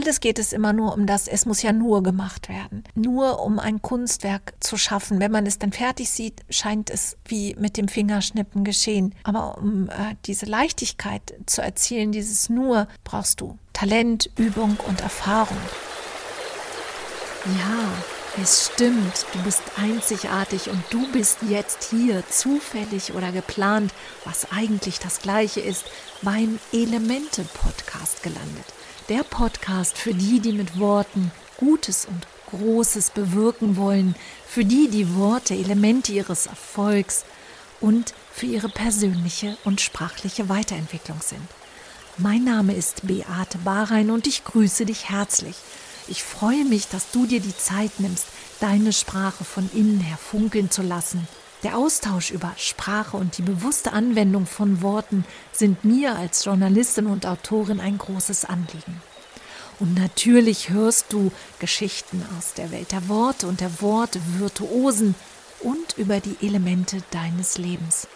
alles geht es immer nur um das, es muss ja nur gemacht werden. Nur um ein Kunstwerk zu schaffen. Wenn man es dann fertig sieht, scheint es wie mit dem Fingerschnippen geschehen. Aber um äh, diese Leichtigkeit zu erzielen, dieses nur, brauchst du Talent, Übung und Erfahrung. Ja, es stimmt, du bist einzigartig und du bist jetzt hier, zufällig oder geplant, was eigentlich das gleiche ist, beim Elemente-Podcast gelandet. Der Podcast für die, die mit Worten Gutes und Großes bewirken wollen, für die die Worte Elemente ihres Erfolgs und für ihre persönliche und sprachliche Weiterentwicklung sind. Mein Name ist Beate Bahrein und ich grüße dich herzlich. Ich freue mich, dass du dir die Zeit nimmst, deine Sprache von innen her funkeln zu lassen. Der Austausch über Sprache und die bewusste Anwendung von Worten sind mir als Journalistin und Autorin ein großes Anliegen. Und natürlich hörst du Geschichten aus der Welt der Worte und der Wortvirtuosen und über die Elemente deines Lebens.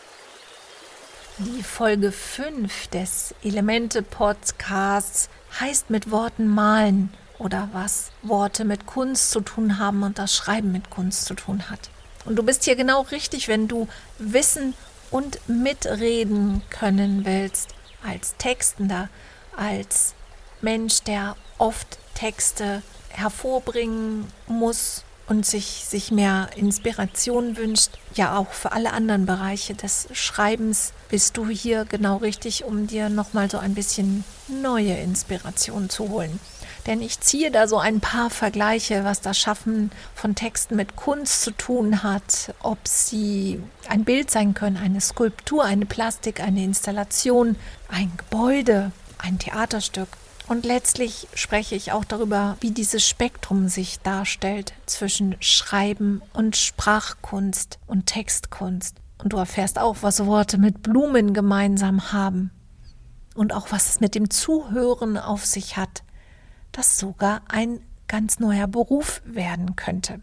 Die Folge 5 des Elemente-Podcasts heißt mit Worten malen oder was Worte mit Kunst zu tun haben und das Schreiben mit Kunst zu tun hat. Und du bist hier genau richtig, wenn du wissen und mitreden können willst, als Textender, als Mensch, der oft Texte hervorbringen muss und sich, sich mehr Inspiration wünscht. Ja, auch für alle anderen Bereiche des Schreibens bist du hier genau richtig, um dir nochmal so ein bisschen neue Inspiration zu holen. Denn ich ziehe da so ein paar Vergleiche, was das Schaffen von Texten mit Kunst zu tun hat, ob sie ein Bild sein können, eine Skulptur, eine Plastik, eine Installation, ein Gebäude, ein Theaterstück. Und letztlich spreche ich auch darüber, wie dieses Spektrum sich darstellt zwischen Schreiben und Sprachkunst und Textkunst. Und du erfährst auch, was Worte mit Blumen gemeinsam haben. Und auch, was es mit dem Zuhören auf sich hat das sogar ein ganz neuer Beruf werden könnte.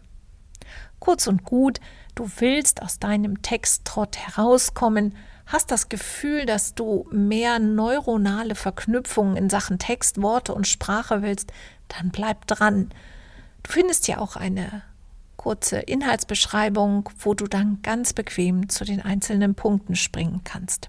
Kurz und gut, du willst aus deinem Texttrott herauskommen, hast das Gefühl, dass du mehr neuronale Verknüpfungen in Sachen Text, Worte und Sprache willst, dann bleib dran. Du findest ja auch eine kurze Inhaltsbeschreibung, wo du dann ganz bequem zu den einzelnen Punkten springen kannst.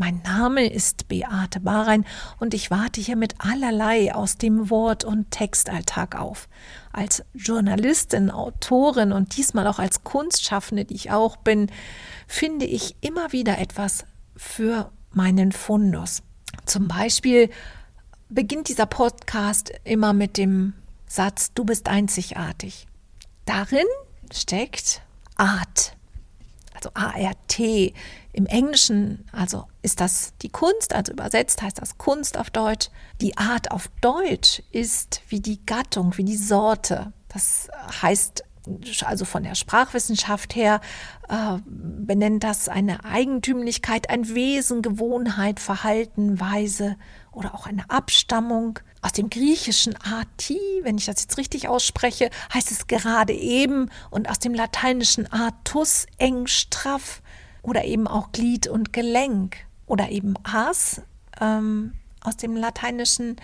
Mein Name ist Beate Bahrein und ich warte hier mit allerlei aus dem Wort- und Textalltag auf. Als Journalistin, Autorin und diesmal auch als Kunstschaffende, die ich auch bin, finde ich immer wieder etwas für meinen Fundus. Zum Beispiel beginnt dieser Podcast immer mit dem Satz, du bist einzigartig. Darin steckt Art, also A-R-T im Englischen, also ist das die Kunst, also übersetzt heißt das Kunst auf Deutsch. Die Art auf Deutsch ist wie die Gattung, wie die Sorte. Das heißt also von der Sprachwissenschaft her äh, benennt das eine Eigentümlichkeit, ein Wesen, Gewohnheit, Verhalten, Weise oder auch eine Abstammung. Aus dem griechischen ati, wenn ich das jetzt richtig ausspreche, heißt es gerade eben und aus dem lateinischen artus, eng, straff oder eben auch Glied und Gelenk oder eben As ähm, aus dem Lateinischen.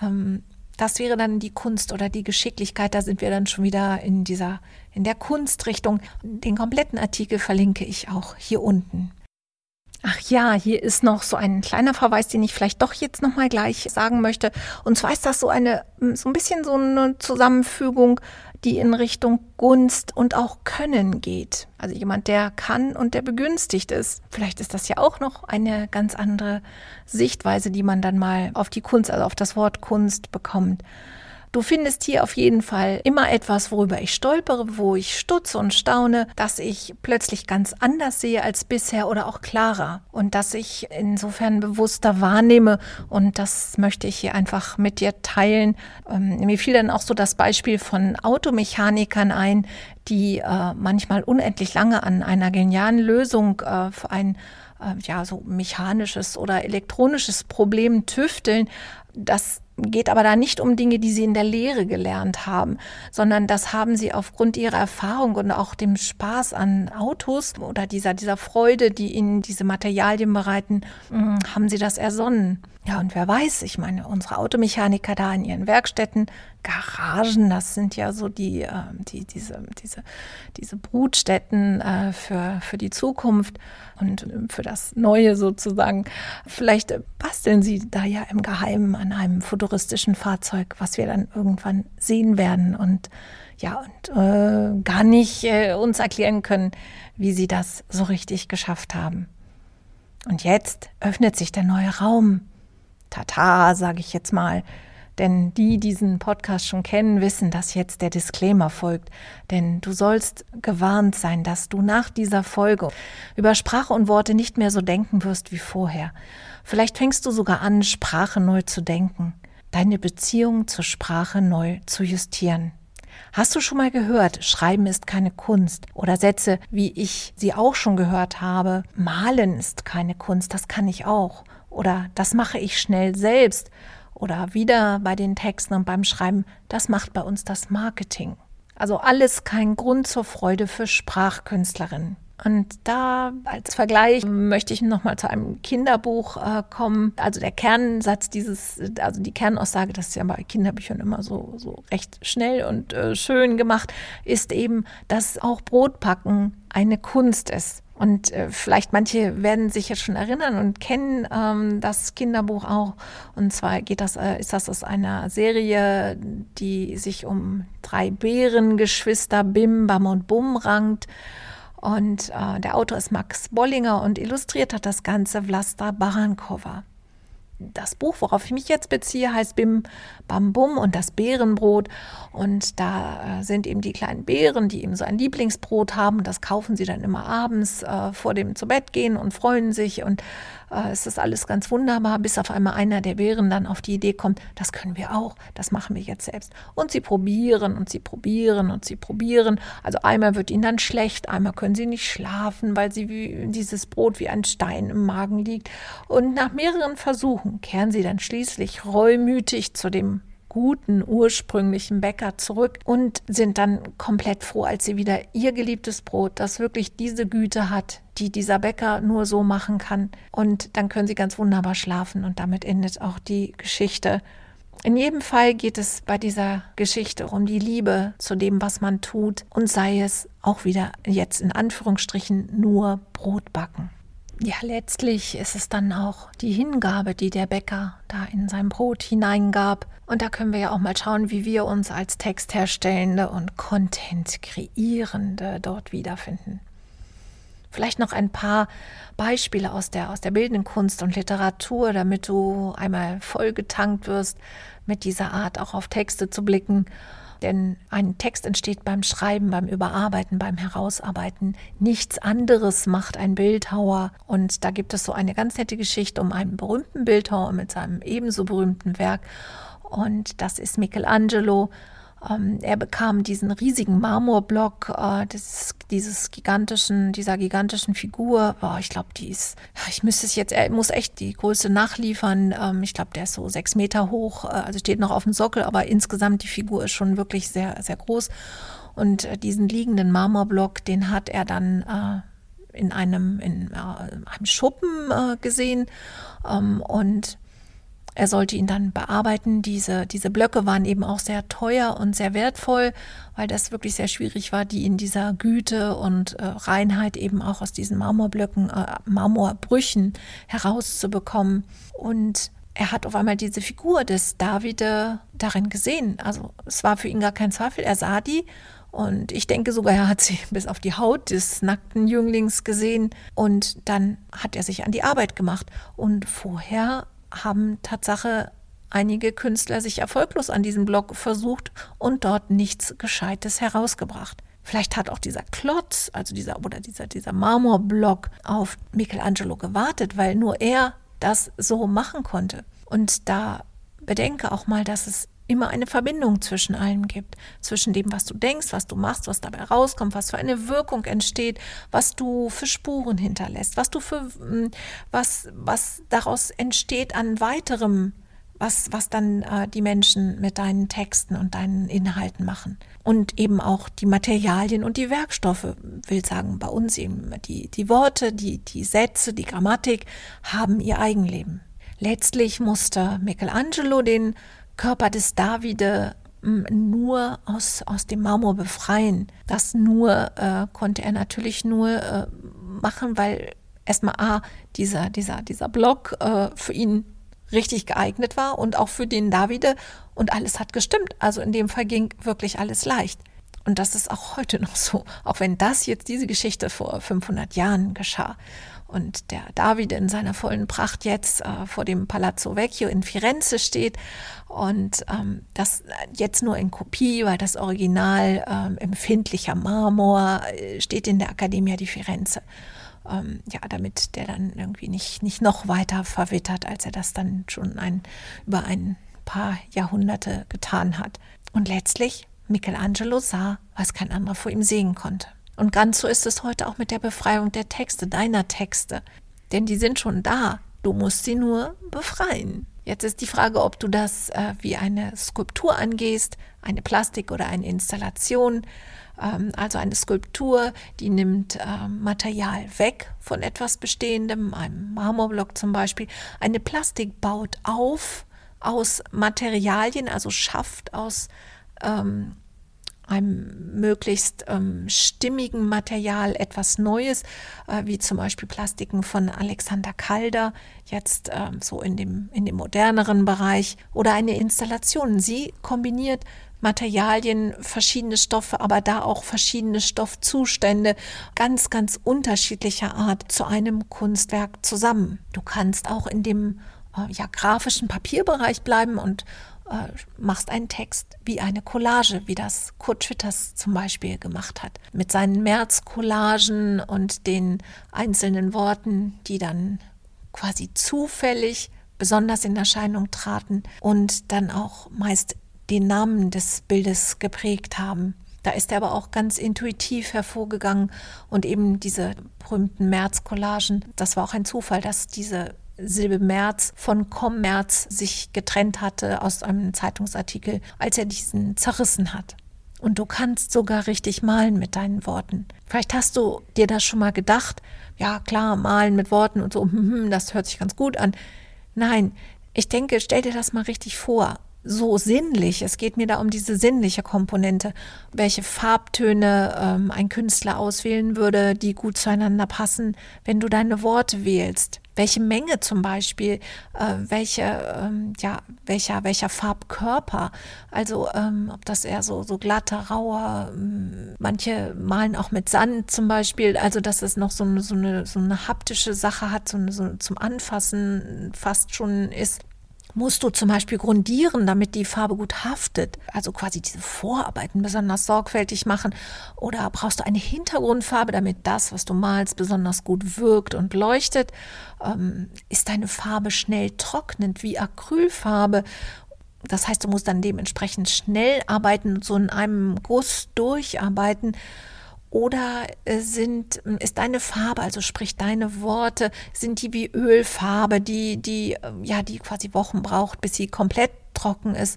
Ähm, das wäre dann die Kunst oder die Geschicklichkeit. Da sind wir dann schon wieder in dieser, in der Kunstrichtung. Den kompletten Artikel verlinke ich auch hier unten. Ach ja, hier ist noch so ein kleiner Verweis, den ich vielleicht doch jetzt noch mal gleich sagen möchte. Und zwar ist das so eine, so ein bisschen so eine Zusammenfügung die in Richtung Gunst und auch Können geht. Also jemand, der kann und der begünstigt ist. Vielleicht ist das ja auch noch eine ganz andere Sichtweise, die man dann mal auf die Kunst, also auf das Wort Kunst bekommt. Du findest hier auf jeden Fall immer etwas, worüber ich stolpere, wo ich stutze und staune, dass ich plötzlich ganz anders sehe als bisher oder auch klarer und dass ich insofern bewusster wahrnehme und das möchte ich hier einfach mit dir teilen. Ähm, mir fiel dann auch so das Beispiel von Automechanikern ein, die äh, manchmal unendlich lange an einer genialen Lösung äh, für ein äh, ja, so mechanisches oder elektronisches Problem tüfteln, das geht aber da nicht um Dinge, die sie in der Lehre gelernt haben, sondern das haben sie aufgrund ihrer Erfahrung und auch dem Spaß an Autos oder dieser, dieser Freude, die ihnen diese Materialien bereiten, hm, haben sie das ersonnen. Ja, und wer weiß, ich meine, unsere Automechaniker da in ihren Werkstätten, Garagen, das sind ja so die, äh, die diese, diese, diese Brutstätten äh, für, für die Zukunft und für das Neue sozusagen. Vielleicht basteln sie da ja im Geheimen an einem futuristischen Fahrzeug, was wir dann irgendwann sehen werden und ja, und äh, gar nicht äh, uns erklären können, wie sie das so richtig geschafft haben. Und jetzt öffnet sich der neue Raum Tata, sage ich jetzt mal. Denn die, die diesen Podcast schon kennen, wissen, dass jetzt der Disclaimer folgt. Denn du sollst gewarnt sein, dass du nach dieser Folge über Sprache und Worte nicht mehr so denken wirst wie vorher. Vielleicht fängst du sogar an, Sprache neu zu denken, deine Beziehung zur Sprache neu zu justieren. Hast du schon mal gehört, Schreiben ist keine Kunst? Oder Sätze, wie ich sie auch schon gehört habe, Malen ist keine Kunst, das kann ich auch oder das mache ich schnell selbst oder wieder bei den Texten und beim Schreiben, das macht bei uns das Marketing. Also alles kein Grund zur Freude für Sprachkünstlerinnen. Und da als Vergleich möchte ich nochmal zu einem Kinderbuch äh, kommen. Also der Kernsatz dieses, also die Kernaussage, das ist ja bei Kinderbüchern immer so, so recht schnell und äh, schön gemacht, ist eben, dass auch Brotbacken eine Kunst ist. Und äh, vielleicht manche werden sich jetzt schon erinnern und kennen ähm, das Kinderbuch auch. Und zwar geht das, äh, ist das aus einer Serie, die sich um drei Bärengeschwister Bim, Bam und Bum rankt. Und äh, der Autor ist Max Bollinger und illustriert hat das Ganze Vlasta Barankova das Buch, worauf ich mich jetzt beziehe, heißt Bim Bam Bum und das Bärenbrot. Und da äh, sind eben die kleinen Bären, die eben so ein Lieblingsbrot haben. Das kaufen sie dann immer abends äh, vor dem zu Bett gehen und freuen sich. Und äh, es ist alles ganz wunderbar, bis auf einmal einer der Bären dann auf die Idee kommt, das können wir auch, das machen wir jetzt selbst. Und sie probieren und sie probieren und sie probieren. Also einmal wird ihnen dann schlecht, einmal können sie nicht schlafen, weil sie wie dieses Brot wie ein Stein im Magen liegt. Und nach mehreren Versuchen kehren sie dann schließlich reumütig zu dem guten ursprünglichen Bäcker zurück und sind dann komplett froh, als sie wieder ihr geliebtes Brot, das wirklich diese Güte hat, die dieser Bäcker nur so machen kann. Und dann können sie ganz wunderbar schlafen und damit endet auch die Geschichte. In jedem Fall geht es bei dieser Geschichte um die Liebe zu dem, was man tut und sei es auch wieder jetzt in Anführungsstrichen nur Brot backen. Ja, letztlich ist es dann auch die Hingabe, die der Bäcker da in sein Brot hineingab. Und da können wir ja auch mal schauen, wie wir uns als Textherstellende und Content kreierende dort wiederfinden. Vielleicht noch ein paar Beispiele aus der, aus der bildenden Kunst und Literatur, damit du einmal vollgetankt wirst, mit dieser Art auch auf Texte zu blicken denn ein Text entsteht beim Schreiben, beim Überarbeiten, beim Herausarbeiten. Nichts anderes macht ein Bildhauer. Und da gibt es so eine ganz nette Geschichte um einen berühmten Bildhauer mit seinem ebenso berühmten Werk. Und das ist Michelangelo. Ähm, er bekam diesen riesigen Marmorblock äh, des, dieses gigantischen, dieser gigantischen Figur. Oh, ich glaube, die ist, ich müsste es jetzt, er muss echt die Größe nachliefern. Ähm, ich glaube, der ist so sechs Meter hoch, äh, also steht noch auf dem Sockel, aber insgesamt die Figur ist schon wirklich sehr, sehr groß. Und äh, diesen liegenden Marmorblock, den hat er dann äh, in einem, in äh, einem Schuppen äh, gesehen. Ähm, und er sollte ihn dann bearbeiten. Diese, diese Blöcke waren eben auch sehr teuer und sehr wertvoll, weil das wirklich sehr schwierig war, die in dieser Güte und äh, Reinheit eben auch aus diesen Marmorblöcken, äh, Marmorbrüchen herauszubekommen. Und er hat auf einmal diese Figur des Davide darin gesehen. Also es war für ihn gar kein Zweifel. Er sah die und ich denke sogar, er hat sie bis auf die Haut des nackten Jünglings gesehen. Und dann hat er sich an die Arbeit gemacht. Und vorher haben Tatsache einige Künstler sich erfolglos an diesem Blog versucht und dort nichts Gescheites herausgebracht. Vielleicht hat auch dieser Klotz, also dieser oder dieser, dieser Marmorblock auf Michelangelo gewartet, weil nur er das so machen konnte. Und da bedenke auch mal, dass es immer eine Verbindung zwischen allem gibt. Zwischen dem, was du denkst, was du machst, was dabei rauskommt, was für eine Wirkung entsteht, was du für Spuren hinterlässt, was du für, hm, was, was daraus entsteht an weiterem was, was dann äh, die Menschen mit deinen Texten und deinen Inhalten machen. Und eben auch die Materialien und die Werkstoffe, will sagen, bei uns eben die, die Worte, die, die Sätze, die Grammatik haben ihr Eigenleben. Letztlich musste Michelangelo den Körper des Davide nur aus, aus dem Marmor befreien. Das nur äh, konnte er natürlich nur äh, machen, weil erstmal A, dieser, dieser, dieser Block äh, für ihn richtig geeignet war und auch für den Davide und alles hat gestimmt. Also in dem Fall ging wirklich alles leicht. Und das ist auch heute noch so, auch wenn das jetzt diese Geschichte vor 500 Jahren geschah und der David in seiner vollen Pracht jetzt äh, vor dem Palazzo Vecchio in Firenze steht und ähm, das jetzt nur in Kopie, weil das Original ähm, empfindlicher Marmor äh, steht in der Accademia di Firenze. Ähm, ja, damit der dann irgendwie nicht, nicht noch weiter verwittert, als er das dann schon ein, über ein paar Jahrhunderte getan hat. Und letztlich Michelangelo sah, was kein anderer vor ihm sehen konnte. Und ganz so ist es heute auch mit der Befreiung der Texte, deiner Texte. Denn die sind schon da. Du musst sie nur befreien. Jetzt ist die Frage, ob du das äh, wie eine Skulptur angehst, eine Plastik oder eine Installation. Ähm, also eine Skulptur, die nimmt äh, Material weg von etwas Bestehendem, einem Marmorblock zum Beispiel. Eine Plastik baut auf aus Materialien, also schafft aus ähm, einem möglichst ähm, stimmigen Material etwas Neues, äh, wie zum Beispiel Plastiken von Alexander Calder, jetzt äh, so in dem, in dem moderneren Bereich, oder eine Installation. Sie kombiniert Materialien, verschiedene Stoffe, aber da auch verschiedene Stoffzustände, ganz, ganz unterschiedlicher Art zu einem Kunstwerk zusammen. Du kannst auch in dem äh, ja, grafischen Papierbereich bleiben und äh, machst einen Text wie eine Collage, wie das Kurt Schwitters zum Beispiel gemacht hat, mit seinen März-Collagen und den einzelnen Worten, die dann quasi zufällig besonders in Erscheinung traten und dann auch meist den Namen des Bildes geprägt haben. Da ist er aber auch ganz intuitiv hervorgegangen und eben diese berühmten März-Collagen, das war auch ein Zufall, dass diese Silbe März von Kommerz sich getrennt hatte aus einem Zeitungsartikel, als er diesen zerrissen hat. Und du kannst sogar richtig malen mit deinen Worten. Vielleicht hast du dir das schon mal gedacht. Ja, klar, malen mit Worten und so, hm, hm, das hört sich ganz gut an. Nein, ich denke, stell dir das mal richtig vor so sinnlich. Es geht mir da um diese sinnliche Komponente, welche Farbtöne ähm, ein Künstler auswählen würde, die gut zueinander passen, wenn du deine Worte wählst. Welche Menge zum Beispiel, äh, welche, ähm, ja, welcher, welcher Farbkörper, also ähm, ob das eher so, so glatter, rauer, ähm, manche malen auch mit Sand zum Beispiel, also dass es noch so eine, so eine, so eine haptische Sache hat, so, so zum Anfassen fast schon ist musst du zum Beispiel grundieren, damit die Farbe gut haftet. Also quasi diese Vorarbeiten besonders sorgfältig machen. Oder brauchst du eine Hintergrundfarbe, damit das, was du malst, besonders gut wirkt und leuchtet. Ähm, ist deine Farbe schnell trocknend wie Acrylfarbe? Das heißt, du musst dann dementsprechend schnell arbeiten und so in einem Guss durcharbeiten. Oder äh, sind, ist deine Farbe, also sprich deine Worte, sind die wie Ölfarbe, die, die, ähm, ja, die quasi Wochen braucht, bis sie komplett trocken ist.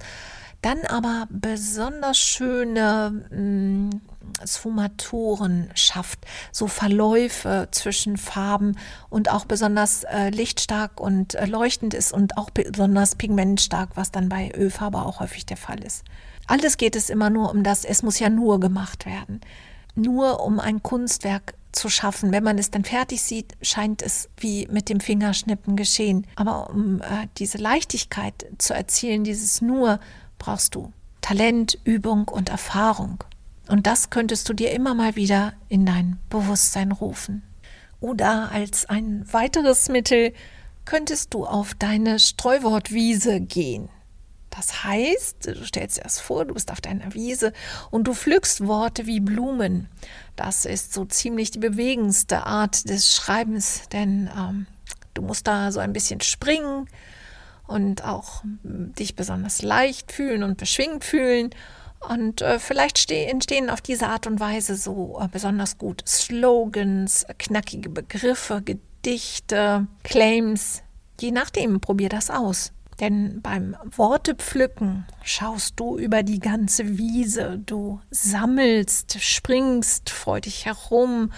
Dann aber besonders schöne mh, mm, Sfumaturen schafft, so Verläufe zwischen Farben und auch besonders äh, lichtstark und äh, leuchtend ist und auch besonders pigmentstark, was dann bei Ölfarbe auch häufig der Fall ist. Alles geht es immer nur um das, es muss ja nur gemacht werden nur um ein Kunstwerk zu schaffen. Wenn man es dann fertig sieht, scheint es wie mit dem Fingerschnippen geschehen. Aber um äh, diese Leichtigkeit zu erzielen, dieses nur, brauchst du Talent, Übung und Erfahrung. Und das könntest du dir immer mal wieder in dein Bewusstsein rufen. Oder als ein weiteres Mittel könntest du auf deine Streuwortwiese gehen. Das heißt, du stellst dir das vor, du bist auf deiner Wiese und du pflückst Worte wie Blumen. Das ist so ziemlich die bewegendste Art des Schreibens, denn ähm, du musst da so ein bisschen springen und auch dich besonders leicht fühlen und beschwingt fühlen. Und äh, vielleicht entstehen auf diese Art und Weise so äh, besonders gut Slogans, knackige Begriffe, Gedichte, Claims. Je nachdem, probier das aus. Denn beim Wortepflücken schaust du über die ganze Wiese, du sammelst, springst freudig herum,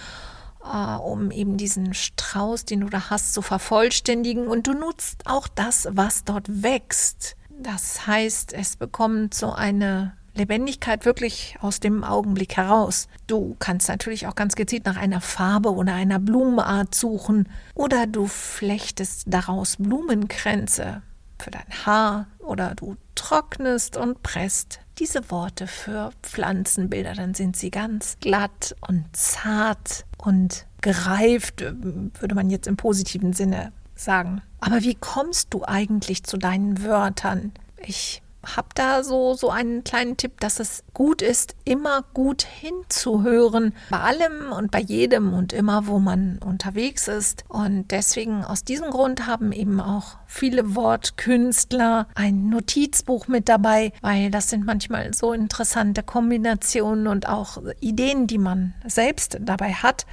äh, um eben diesen Strauß, den du da hast, zu vervollständigen. Und du nutzt auch das, was dort wächst. Das heißt, es bekommt so eine Lebendigkeit wirklich aus dem Augenblick heraus. Du kannst natürlich auch ganz gezielt nach einer Farbe oder einer Blumenart suchen oder du flechtest daraus Blumenkränze für dein Haar oder du trocknest und presst diese Worte für Pflanzenbilder, dann sind sie ganz glatt und zart und gereift, würde man jetzt im positiven Sinne sagen. Aber wie kommst du eigentlich zu deinen Wörtern? Ich habe da so, so einen kleinen Tipp, dass es gut ist, immer gut hinzuhören. Bei allem und bei jedem und immer, wo man unterwegs ist. Und deswegen aus diesem Grund haben eben auch viele Wortkünstler ein Notizbuch mit dabei, weil das sind manchmal so interessante Kombinationen und auch Ideen, die man selbst dabei hat,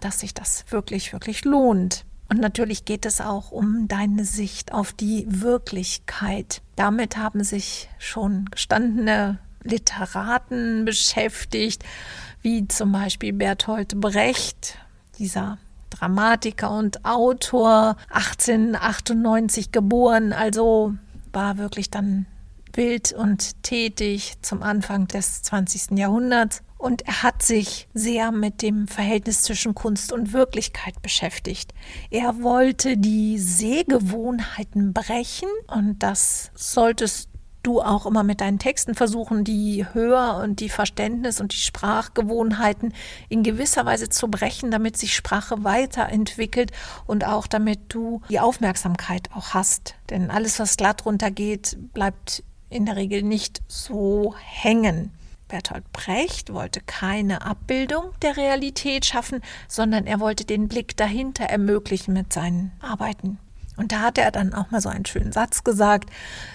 dass sich das wirklich, wirklich lohnt. Und natürlich geht es auch um deine Sicht auf die Wirklichkeit. Damit haben sich schon gestandene Literaten beschäftigt, wie zum Beispiel Bertolt Brecht, dieser Dramatiker und Autor, 1898 geboren, also war wirklich dann wild und tätig zum Anfang des 20. Jahrhunderts und er hat sich sehr mit dem Verhältnis zwischen Kunst und Wirklichkeit beschäftigt. Er wollte die Sehgewohnheiten brechen und das solltest du auch immer mit deinen Texten versuchen, die Hör- und die Verständnis- und die Sprachgewohnheiten in gewisser Weise zu brechen, damit sich Sprache weiterentwickelt und auch damit du die Aufmerksamkeit auch hast. Denn alles, was glatt runtergeht, bleibt in der Regel nicht so hängen. Bertolt Brecht wollte keine Abbildung der Realität schaffen, sondern er wollte den Blick dahinter ermöglichen mit seinen Arbeiten. Und da hat er dann auch mal so einen schönen Satz gesagt,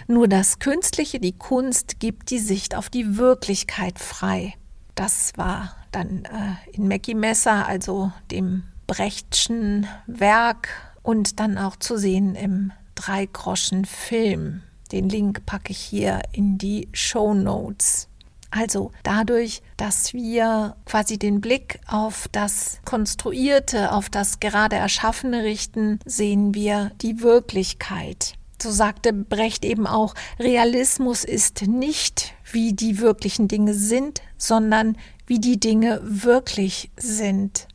nur das Künstliche, die Kunst gibt die Sicht auf die Wirklichkeit frei. Das war dann äh, in Mackie Messer, also dem Brechtschen Werk und dann auch zu sehen im Dreigroschen-Film. Den Link packe ich hier in die Show Notes. Also dadurch, dass wir quasi den Blick auf das Konstruierte, auf das gerade Erschaffene richten, sehen wir die Wirklichkeit. So sagte Brecht eben auch, Realismus ist nicht, wie die wirklichen Dinge sind, sondern wie die Dinge wirklich sind.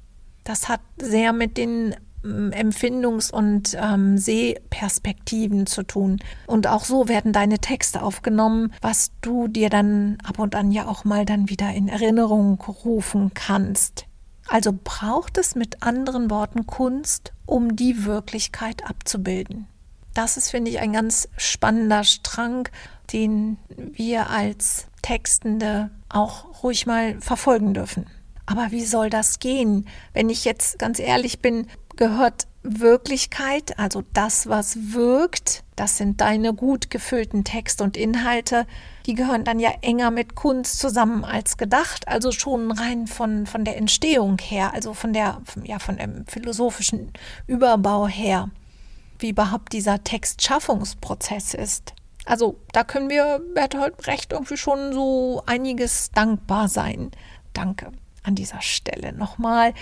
Das hat sehr mit den Empfindungs- und ähm, Sehperspektiven zu tun. Und auch so werden deine Texte aufgenommen, was du dir dann ab und an ja auch mal dann wieder in Erinnerung rufen kannst. Also braucht es mit anderen Worten Kunst, um die Wirklichkeit abzubilden. Das ist, finde ich, ein ganz spannender Strang, den wir als Textende auch ruhig mal verfolgen dürfen. Aber wie soll das gehen? Wenn ich jetzt ganz ehrlich bin, gehört Wirklichkeit, also das, was wirkt, das sind deine gut gefüllten Texte und Inhalte, die gehören dann ja enger mit Kunst zusammen als gedacht, also schon rein von, von der Entstehung her, also von der, ja, von dem philosophischen Überbau her, wie überhaupt dieser Textschaffungsprozess ist. Also da können wir Bertolt Brecht irgendwie schon so einiges dankbar sein. Danke an dieser Stelle nochmal.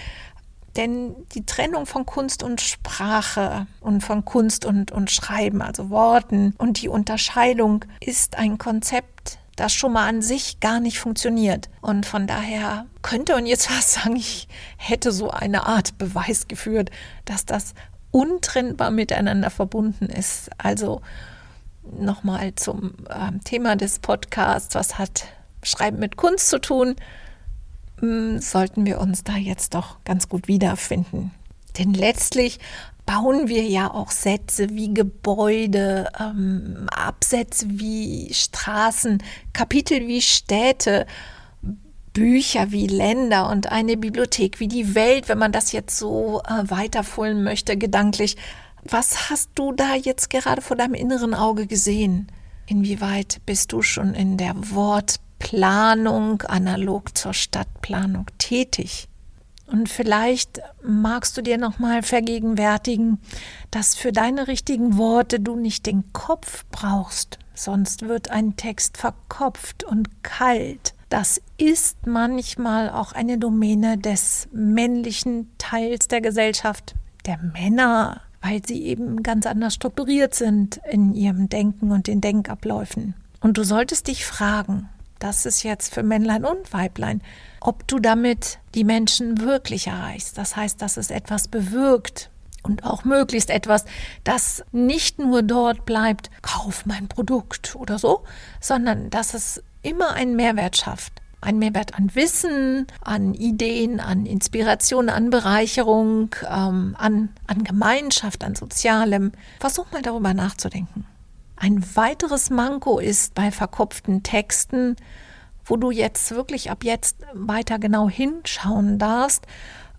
Denn die Trennung von Kunst und Sprache und von Kunst und, und Schreiben, also Worten und die Unterscheidung ist ein Konzept, das schon mal an sich gar nicht funktioniert. Und von daher könnte man jetzt fast sagen, ich hätte so eine Art Beweis geführt, dass das untrennbar miteinander verbunden ist. Also nochmal zum äh, Thema des Podcasts, was hat Schreiben mit Kunst zu tun? Hm, sollten wir uns da jetzt doch ganz gut wiederfinden. Denn letztlich bauen wir ja auch Sätze wie Gebäude, ähm, Absätze wie Straßen, Kapitel wie Städte, Bücher wie Länder und eine Bibliothek wie die Welt, wenn man das jetzt so äh, weiterfüllen möchte, gedanklich. Was hast du da jetzt gerade vor deinem inneren Auge gesehen? Inwieweit bist du schon in der Wort Planung analog zur Stadtplanung tätig. Und vielleicht magst du dir noch mal vergegenwärtigen, dass für deine richtigen Worte du nicht den Kopf brauchst, sonst wird ein Text verkopft und kalt. Das ist manchmal auch eine Domäne des männlichen Teils der Gesellschaft, der Männer, weil sie eben ganz anders strukturiert sind in ihrem Denken und den Denkabläufen. Und du solltest dich fragen, das ist jetzt für Männlein und Weiblein, ob du damit die Menschen wirklich erreichst. Das heißt, dass es etwas bewirkt und auch möglichst etwas, das nicht nur dort bleibt, kauf mein Produkt oder so, sondern dass es immer einen Mehrwert schafft. Ein Mehrwert an Wissen, an Ideen, an Inspiration, an Bereicherung, ähm, an, an Gemeinschaft, an Sozialem. Versuch mal darüber nachzudenken. Ein weiteres Manko ist bei verkopften Texten, wo du jetzt wirklich ab jetzt weiter genau hinschauen darfst,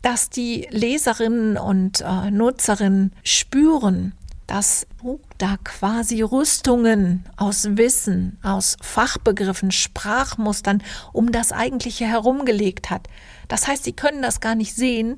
dass die Leserinnen und äh, Nutzerinnen spüren, dass du da quasi Rüstungen aus Wissen, aus Fachbegriffen, Sprachmustern um das Eigentliche herumgelegt hat. Das heißt, sie können das gar nicht sehen,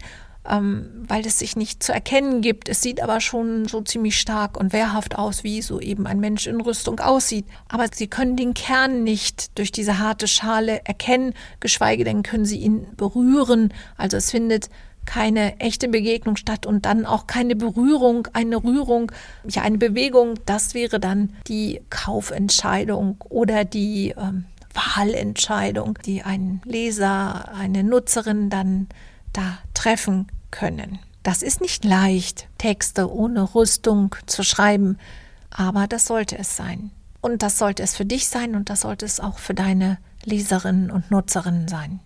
ähm, weil es sich nicht zu erkennen gibt. Es sieht aber schon so ziemlich stark und wehrhaft aus, wie so eben ein Mensch in Rüstung aussieht. Aber sie können den Kern nicht durch diese harte Schale erkennen, geschweige denn können sie ihn berühren. Also es findet keine echte Begegnung statt und dann auch keine Berührung, eine Rührung, ja eine Bewegung. Das wäre dann die Kaufentscheidung oder die ähm, Wahlentscheidung, die ein Leser, eine Nutzerin dann da treffen können. Das ist nicht leicht, Texte ohne Rüstung zu schreiben, aber das sollte es sein. Und das sollte es für dich sein und das sollte es auch für deine Leserinnen und Nutzerinnen sein.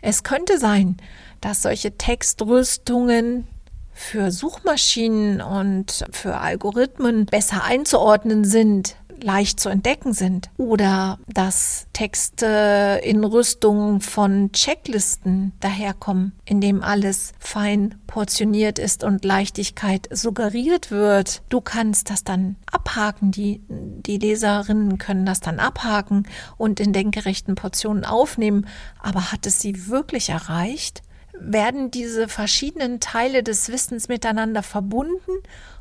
Es könnte sein, dass solche Textrüstungen für Suchmaschinen und für Algorithmen besser einzuordnen sind, leicht zu entdecken sind oder dass Texte in Rüstung von Checklisten daherkommen, in dem alles fein portioniert ist und Leichtigkeit suggeriert wird. Du kannst das dann abhaken, die, die Leserinnen können das dann abhaken und in denkgerechten Portionen aufnehmen, aber hat es sie wirklich erreicht? Werden diese verschiedenen Teile des Wissens miteinander verbunden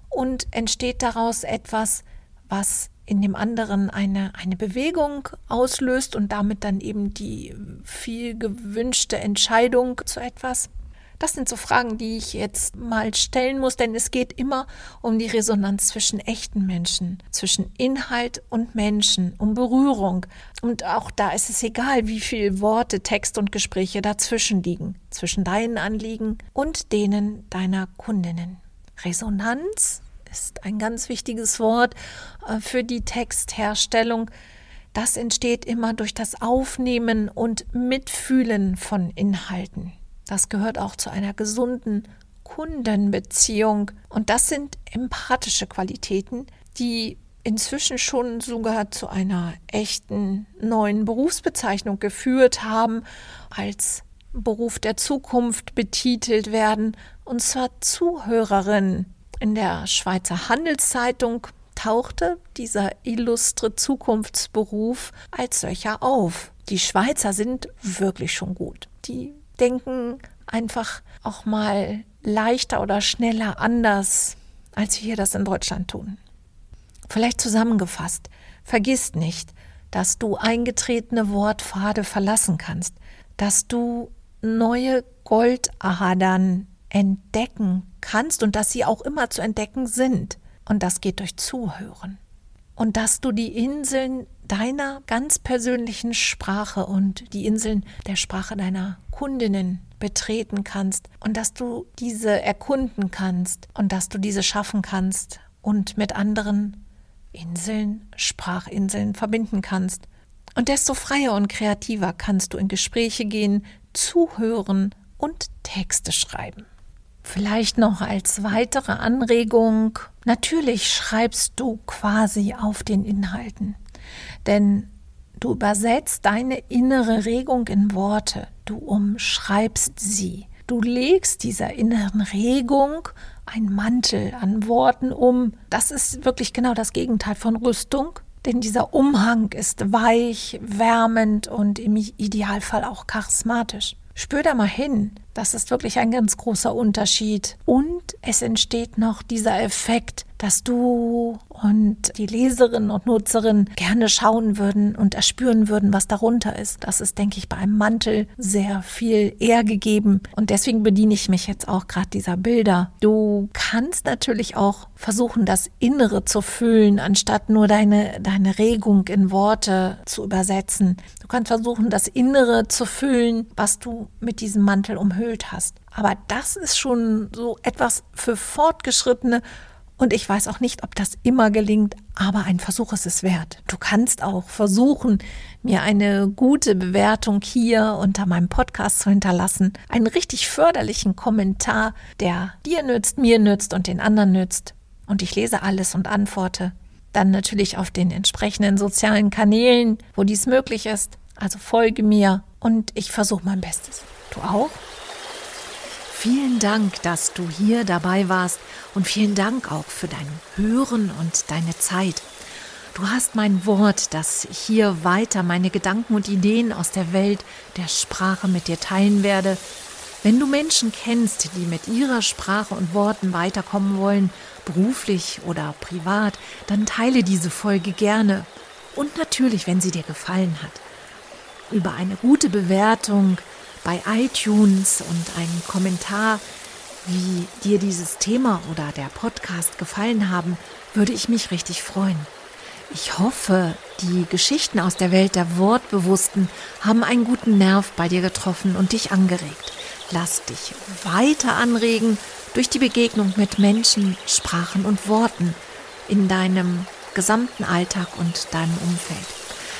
und entsteht daraus etwas, was in dem anderen eine, eine Bewegung auslöst und damit dann eben die viel gewünschte Entscheidung zu etwas? Das sind so Fragen, die ich jetzt mal stellen muss, denn es geht immer um die Resonanz zwischen echten Menschen, zwischen Inhalt und Menschen, um Berührung. Und auch da ist es egal, wie viele Worte, Text und Gespräche dazwischen liegen, zwischen deinen Anliegen und denen deiner Kundinnen. Resonanz ist ein ganz wichtiges Wort äh, für die Textherstellung. Das entsteht immer durch das Aufnehmen und Mitfühlen von Inhalten. Das gehört auch zu einer gesunden Kundenbeziehung. Und das sind empathische Qualitäten, die inzwischen schon sogar zu einer echten neuen Berufsbezeichnung geführt haben, als Beruf der Zukunft betitelt werden, und zwar Zuhörerin. In der Schweizer Handelszeitung tauchte dieser illustre Zukunftsberuf als solcher auf. Die Schweizer sind wirklich schon gut. Die denken einfach auch mal leichter oder schneller anders, als wir das in Deutschland tun. Vielleicht zusammengefasst, vergiss nicht, dass du eingetretene Wortpfade verlassen kannst, dass du neue Goldadern entdecken kannst und dass sie auch immer zu entdecken sind. Und das geht durch Zuhören. Und dass du die Inseln deiner ganz persönlichen Sprache und die Inseln der Sprache deiner Kundinnen betreten kannst und dass du diese erkunden kannst und dass du diese schaffen kannst und mit anderen Inseln, Sprachinseln verbinden kannst. Und desto freier und kreativer kannst du in Gespräche gehen, zuhören und Texte schreiben. Vielleicht noch als weitere Anregung, natürlich schreibst du quasi auf den Inhalten, denn du übersetzt deine innere Regung in Worte, du umschreibst sie, du legst dieser inneren Regung einen Mantel an Worten um. Das ist wirklich genau das Gegenteil von Rüstung, denn dieser Umhang ist weich, wärmend und im Idealfall auch charismatisch. Spür da mal hin, Das ist wirklich ein ganz großer Unterschied. Und es entsteht noch dieser Effekt, dass du und die Leserinnen und Nutzerinnen gerne schauen würden und erspüren würden, was darunter ist. Das ist, denke ich, bei einem Mantel sehr viel eher gegeben. Und deswegen bediene ich mich jetzt auch gerade dieser Bilder. Du kannst natürlich auch versuchen, das Innere zu füllen, anstatt nur deine, deine Regung in Worte zu übersetzen. Du kannst versuchen, das Innere zu füllen, was du mit diesem Mantel umhüllt hast. Aber das ist schon so etwas für Fortgeschrittene und ich weiß auch nicht, ob das immer gelingt, aber ein Versuch ist es wert. Du kannst auch versuchen, mir eine gute Bewertung hier unter meinem Podcast zu hinterlassen. Einen richtig förderlichen Kommentar, der dir nützt, mir nützt und den anderen nützt. Und ich lese alles und antworte. Dann natürlich auf den entsprechenden sozialen Kanälen, wo dies möglich ist. Also folge mir und ich versuche mein Bestes. Du auch? Vielen Dank, dass du hier dabei warst und vielen Dank auch für dein Hören und deine Zeit. Du hast mein Wort, dass ich hier weiter meine Gedanken und Ideen aus der Welt der Sprache mit dir teilen werde. Wenn du Menschen kennst, die mit ihrer Sprache und Worten weiterkommen wollen, beruflich oder privat, dann teile diese Folge gerne. Und natürlich, wenn sie dir gefallen hat. Über eine gute Bewertung bei iTunes und einen Kommentar, wie dir dieses Thema oder der Podcast gefallen haben, würde ich mich richtig freuen. Ich hoffe, die Geschichten aus der Welt der Wortbewussten haben einen guten Nerv bei dir getroffen und dich angeregt. Lass dich weiter anregen durch die Begegnung mit Menschen, Sprachen und Worten in deinem gesamten Alltag und deinem Umfeld.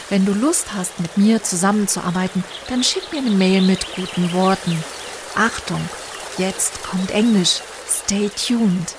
Wenn du Lust hast, mit mir zusammenzuarbeiten, dann schick mir eine Mail mit guten Worten. Achtung, jetzt kommt Englisch. Stay tuned.